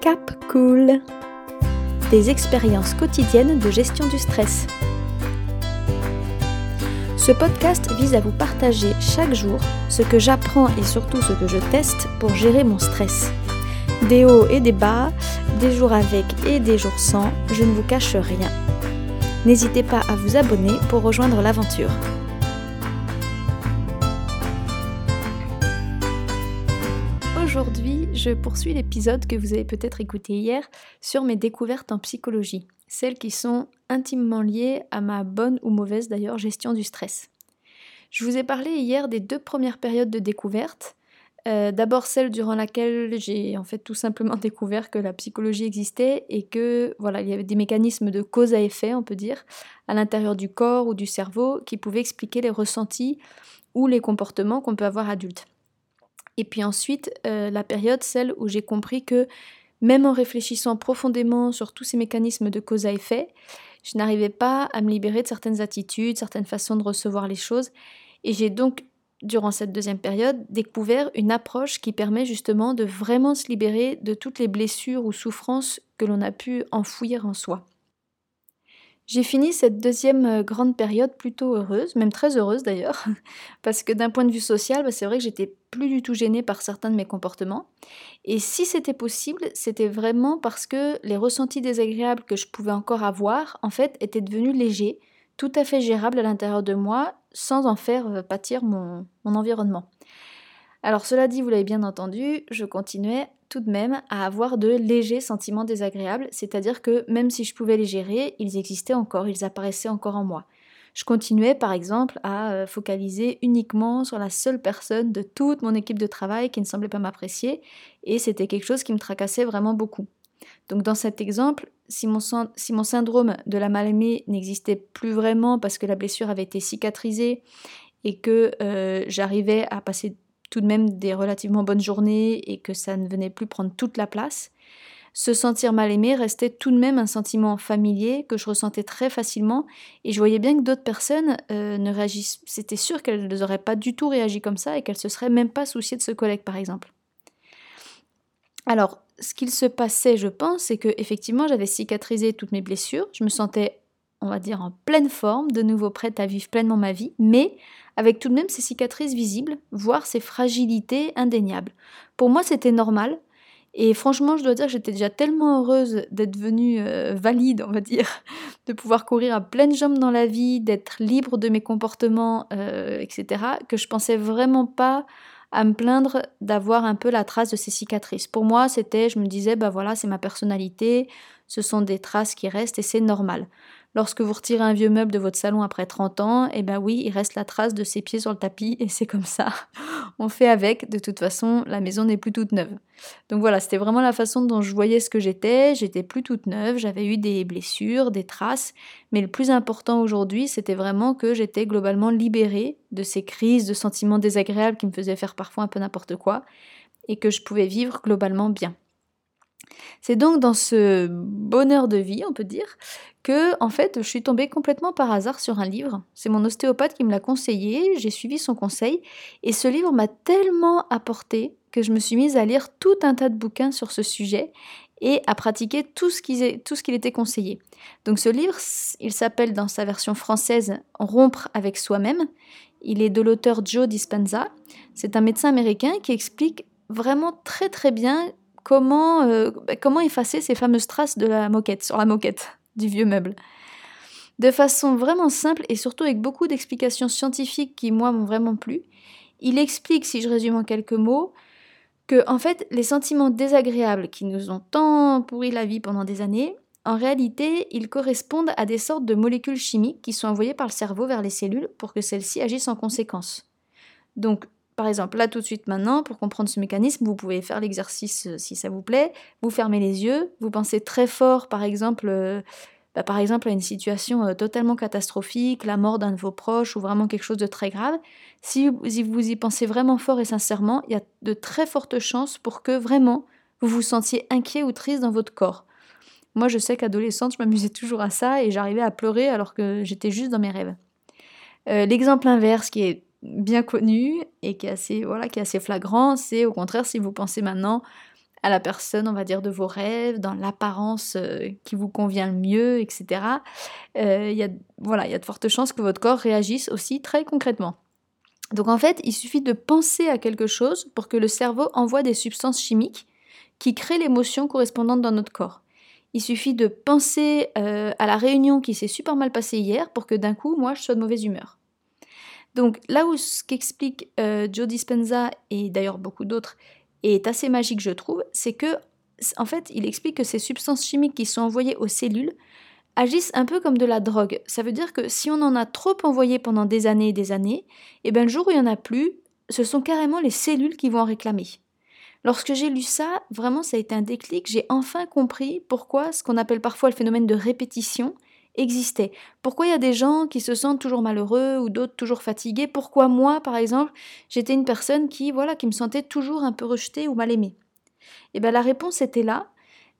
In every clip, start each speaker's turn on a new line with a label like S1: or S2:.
S1: Cap Cool Des expériences quotidiennes de gestion du stress. Ce podcast vise à vous partager chaque jour ce que j'apprends et surtout ce que je teste pour gérer mon stress. Des hauts et des bas, des jours avec et des jours sans, je ne vous cache rien. N'hésitez pas à vous abonner pour rejoindre l'aventure. Aujourd'hui, je poursuis l'épisode que vous avez peut-être écouté hier sur mes découvertes en psychologie, celles qui sont intimement liées à ma bonne ou mauvaise d'ailleurs gestion du stress. Je vous ai parlé hier des deux premières périodes de découverte. Euh, d'abord celle durant laquelle j'ai en fait tout simplement découvert que la psychologie existait et que voilà il y avait des mécanismes de cause à effet on peut dire à l'intérieur du corps ou du cerveau qui pouvaient expliquer les ressentis ou les comportements qu'on peut avoir adulte. Et puis ensuite, euh, la période, celle où j'ai compris que même en réfléchissant profondément sur tous ces mécanismes de cause à effet, je n'arrivais pas à me libérer de certaines attitudes, certaines façons de recevoir les choses. Et j'ai donc, durant cette deuxième période, découvert une approche qui permet justement de vraiment se libérer de toutes les blessures ou souffrances que l'on a pu enfouir en soi. J'ai fini cette deuxième euh, grande période plutôt heureuse, même très heureuse d'ailleurs, parce que d'un point de vue social, bah, c'est vrai que j'étais plus du tout gênée par certains de mes comportements. Et si c'était possible, c'était vraiment parce que les ressentis désagréables que je pouvais encore avoir, en fait, étaient devenus légers, tout à fait gérables à l'intérieur de moi, sans en faire euh, pâtir mon, mon environnement. Alors cela dit, vous l'avez bien entendu, je continuais tout de même à avoir de légers sentiments désagréables, c'est-à-dire que même si je pouvais les gérer, ils existaient encore, ils apparaissaient encore en moi. Je continuais par exemple à euh, focaliser uniquement sur la seule personne de toute mon équipe de travail qui ne semblait pas m'apprécier, et c'était quelque chose qui me tracassait vraiment beaucoup. Donc dans cet exemple, si mon, syndrome de la mal-aimée n'existait plus vraiment parce que la blessure avait été cicatrisée et que euh, j'arrivais à passer tout de même des relativement bonnes journées et que ça ne venait plus prendre toute la place, se sentir mal aimé restait tout de même un sentiment familier que je ressentais très facilement et je voyais bien que d'autres personnes euh, ne réagissent. C'était sûr qu'elles n'auraient pas du tout réagi comme ça et qu'elles se seraient même pas souciées de ce collègue par exemple. Alors, ce qu'il se passait, je pense, c'est que effectivement j'avais cicatrisé toutes mes blessures, je me sentais, on va dire, en pleine forme, de nouveau prête à vivre pleinement ma vie, mais avec tout de même ces cicatrices visibles, voire ces fragilités indéniables. Pour moi, c'était normal. Et franchement, je dois dire que j'étais déjà tellement heureuse d'être venue euh, valide, on va dire, de pouvoir courir à pleines jambes dans la vie, d'être libre de mes comportements, euh, etc., que je pensais vraiment pas à me plaindre d'avoir un peu la trace de ces cicatrices. Pour moi, c'était, je me disais, bah voilà, c'est ma personnalité, ce sont des traces qui restent et c'est normal. Lorsque vous retirez un vieux meuble de votre salon après 30 ans, eh ben oui, il reste la trace de ses pieds sur le tapis et c'est comme ça. On fait avec, de toute façon, la maison n'est plus toute neuve. Donc voilà, c'était vraiment la façon dont je voyais ce que j'étais. J'étais plus toute neuve, j'avais eu des blessures, des traces, mais le plus important aujourd'hui, c'était vraiment que j'étais globalement libérée de ces crises de sentiments désagréables qui me faisaient faire parfois un peu n'importe quoi et que je pouvais vivre globalement bien. C'est donc dans ce bonheur de vie, on peut dire, que en fait, je suis tombée complètement par hasard sur un livre. C'est mon ostéopathe qui me l'a conseillé, j'ai suivi son conseil et ce livre m'a tellement apporté que je me suis mise à lire tout un tas de bouquins sur ce sujet et à pratiquer tout ce qu'il était conseillé. Donc ce livre, il s'appelle dans sa version française Rompre avec soi-même. Il est de l'auteur Joe Dispenza. C'est un médecin américain qui explique vraiment très très bien comment, euh, bah, comment effacer ces fameuses traces de la moquette, sur la moquette du vieux meuble? De façon vraiment simple et surtout avec beaucoup d'explications scientifiques qui, moi, m'ont vraiment plu, il explique, si je résume en quelques mots, que, en fait, les sentiments désagréables qui nous ont tant pourri la vie pendant des années, en réalité, ils correspondent à des sortes de molécules chimiques qui sont envoyées par le cerveau vers les cellules pour que celles-ci agissent en conséquence. Donc, par exemple, là tout de suite maintenant, pour comprendre ce mécanisme, vous pouvez faire l'exercice euh, si ça vous plaît. Vous fermez les yeux, vous pensez très fort, par exemple, euh, bah, par exemple à une situation euh, totalement catastrophique, la mort d'un de vos proches ou vraiment quelque chose de très grave. Si vous, si vous y pensez vraiment fort et sincèrement, il y a de très fortes chances pour que vraiment vous vous sentiez inquiet ou triste dans votre corps. Moi, je sais qu'adolescente, je m'amusais toujours à ça et j'arrivais à pleurer alors que j'étais juste dans mes rêves. L'exemple inverse qui est bien connu et qui est assez, voilà, qui est assez flagrant, c'est au contraire si vous pensez maintenant à la personne, on va dire, de vos rêves, dans l'apparence euh, qui vous convient le mieux, etc. Il y, a, voilà, y a de fortes chances que votre corps réagisse aussi très concrètement. Donc en fait, il suffit de penser à quelque chose pour que le cerveau envoie des substances chimiques qui créent l'émotion correspondante dans notre corps. Il suffit de penser euh, à la réunion qui s'est super mal passée hier pour que d'un coup, moi, je sois de mauvaise humeur. Donc là où ce qu'explique euh, Joe Dispenza et d'ailleurs beaucoup d'autres est assez magique, je trouve, c'est que en fait, il explique que ces substances chimiques qui sont envoyées aux cellules agissent un peu comme de la drogue. Ça veut dire que si on en a trop envoyé pendant des années et des années, et eh bien le jour où il n'y en a plus, ce sont carrément les cellules qui vont en réclamer. Lorsque j'ai lu ça, vraiment ça a été un déclic, j'ai enfin compris pourquoi ce qu'on appelle parfois le phénomène de répétition existait. Pourquoi il y a des gens qui se sentent toujours malheureux ou d'autres toujours fatigués? Pourquoi moi, par exemple, j'étais une personne qui, voilà, qui me sentait toujours un peu rejetée ou mal aimée? Eh bien la réponse était là.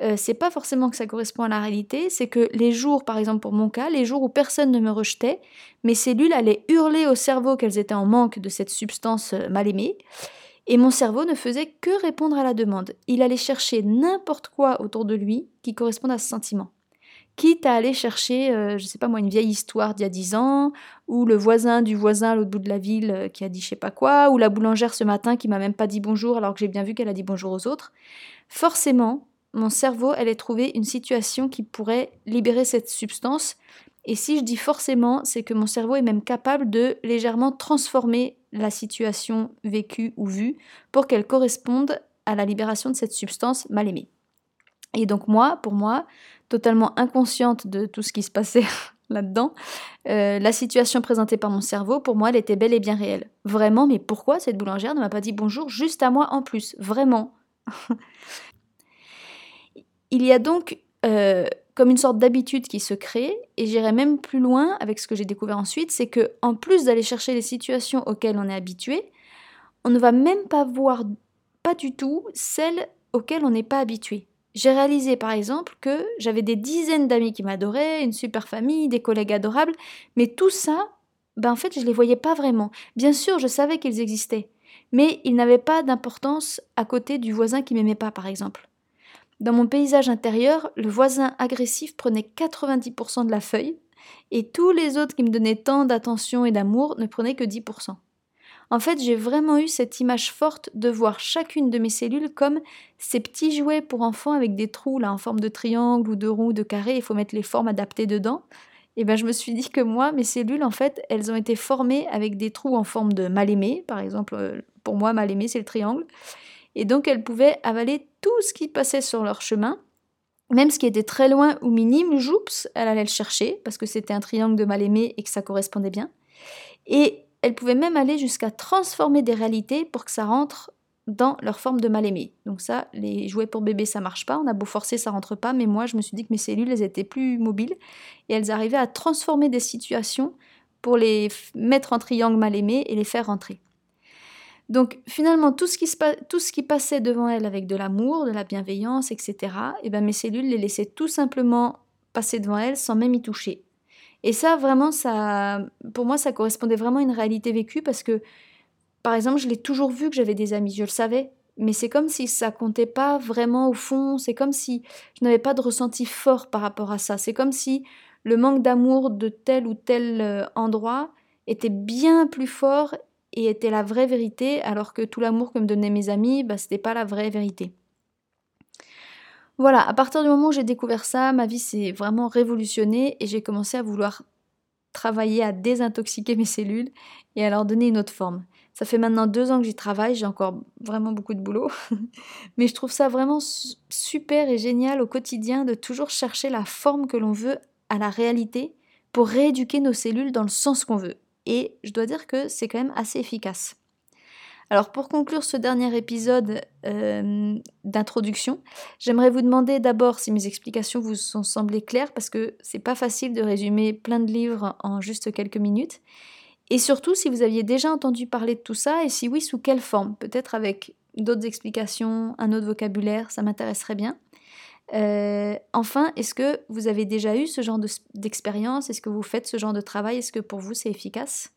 S1: Euh, c'est pas forcément que ça correspond à la réalité, c'est que les jours, par exemple pour mon cas, les jours où personne ne me rejetait, mes cellules allaient hurler au cerveau qu'elles étaient en manque de cette substance euh, mal aimée, et mon cerveau ne faisait que répondre à la demande. Il allait chercher n'importe quoi autour de lui qui corresponde à ce sentiment. Quitte à aller chercher, euh, je sais pas moi, une vieille histoire d'il y a dix ans, ou le voisin du voisin à l'autre bout de la ville euh, qui a dit je sais pas quoi, ou la boulangère ce matin qui m'a même pas dit bonjour alors que j'ai bien vu qu'elle a dit bonjour aux autres. Forcément, mon cerveau allait trouver une situation qui pourrait libérer cette substance. Et si je dis forcément, c'est que mon cerveau est même capable de légèrement transformer la situation vécue ou vue pour qu'elle corresponde à la libération de cette substance mal aimée. Et donc moi, pour moi, totalement inconsciente de tout ce qui se passait là-dedans, euh, la situation présentée par mon cerveau, pour moi, elle était bel et bien réelle. Vraiment, mais pourquoi cette boulangère ne m'a pas dit bonjour juste à moi en plus? Vraiment. Il y a donc euh, comme une sorte d'habitude qui se crée, et j'irai même plus loin avec ce que j'ai découvert ensuite, c'est que en plus d'aller chercher les situations auxquelles on est habitué, on ne va même pas voir pas du tout celles auxquelles on n'est pas habitué. J'ai réalisé par exemple que j'avais des dizaines d'amis qui m'adoraient, une super famille, des collègues adorables, mais tout ça, ben en fait, je les voyais pas vraiment. Bien sûr, je savais qu'ils existaient, mais ils n'avaient pas d'importance à côté du voisin qui m'aimait pas par exemple. Dans mon paysage intérieur, le voisin agressif prenait 90% de la feuille, et tous les autres qui me donnaient tant d'attention et d'amour ne prenaient que 10%. En fait, j'ai vraiment eu cette image forte de voir chacune de mes cellules comme ces petits jouets pour enfants avec des trous là en forme de triangle ou de rond de carré, il faut mettre les formes adaptées dedans. Et ben je me suis dit que moi, mes cellules, en fait, elles ont été formées avec des trous en forme de mal aimé. Par exemple, euh, pour moi, mal aimé, c'est le triangle et donc elles pouvaient avaler tout ce qui passait sur leur chemin, même ce qui était très loin ou minime, joups, elle allait le chercher, parce que c'était un triangle de mal-aimé et que ça correspondait bien. Et elles pouvaient même aller jusqu'à transformer des réalités pour que ça rentre dans leur forme de mal-aimé. Donc ça, les jouets pour bébé, ça marche pas, on a beau forcer, ça rentre pas, mais moi, je me suis dit que mes cellules, elles étaient plus mobiles, et elles arrivaient à transformer des situations pour les mettre en triangle mal-aimé et les faire rentrer. Donc finalement, tout ce, qui passait devant elle avec de l'amour, de la bienveillance, etc., et eh ben, mes cellules les laissaient tout simplement passer devant elle sans même y toucher. Et ça, vraiment, ça, pour moi, ça correspondait vraiment à une réalité vécue parce que, par exemple, je l'ai toujours vu que j'avais des amis, je le savais, mais c'est comme si ça comptait pas vraiment au fond, c'est comme si je n'avais pas de ressenti fort par rapport à ça, c'est comme si le manque d'amour de tel ou tel euh, endroit était bien plus fort et était la vraie vérité, alors que tout l'amour que me donnaient mes amis, bah, c'était pas la vraie vérité. Voilà, à partir du moment où j'ai découvert ça, ma vie s'est vraiment révolutionnée et j'ai commencé à vouloir travailler à désintoxiquer mes cellules et à leur donner une autre forme. Ça fait maintenant deux ans que j'y travaille, j'ai encore vraiment beaucoup de boulot, mais je trouve ça vraiment super et génial au quotidien de toujours chercher la forme que l'on veut à la réalité pour rééduquer nos cellules dans le sens qu'on veut et je dois dire que c'est quand même assez efficace. Alors pour conclure ce dernier épisode euh, d'introduction, j'aimerais vous demander d'abord si mes explications vous sont semblées claires parce que c'est pas facile de résumer plein de livres en juste quelques minutes. Et surtout si vous aviez déjà entendu parler de tout ça et si oui sous quelle forme, peut-être avec d'autres explications, un autre vocabulaire, ça m'intéresserait bien. Euh, enfin, est-ce que vous avez déjà eu ce genre d'expérience? Est-ce que vous faites ce genre de travail? Est-ce que pour vous c'est efficace?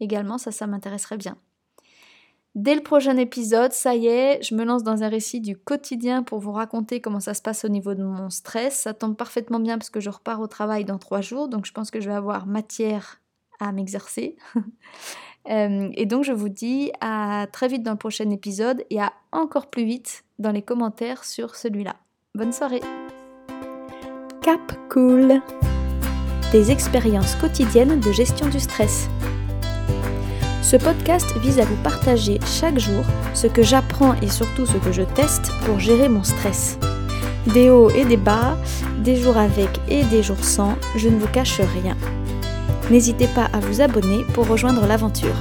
S1: Également, ça, ça m'intéresserait bien. Dès le prochain épisode, ça y est, je me lance dans un récit du quotidien pour vous raconter comment ça se passe au niveau de mon stress. Ça tombe parfaitement bien parce que je repars au travail dans trois jours, donc je pense que je vais avoir matière à m'exercer. Euh, et donc je vous dis à très vite dans le prochain épisode et à encore plus vite dans les commentaires sur celui-là. Bonne soirée Cap Cool Des expériences quotidiennes de gestion du stress. Ce podcast vise à vous partager chaque jour ce que j'apprends et surtout ce que je teste pour gérer mon stress. Des hauts et des bas, des jours avec et des jours sans, je ne vous cache rien. N'hésitez pas à vous abonner pour rejoindre l'aventure.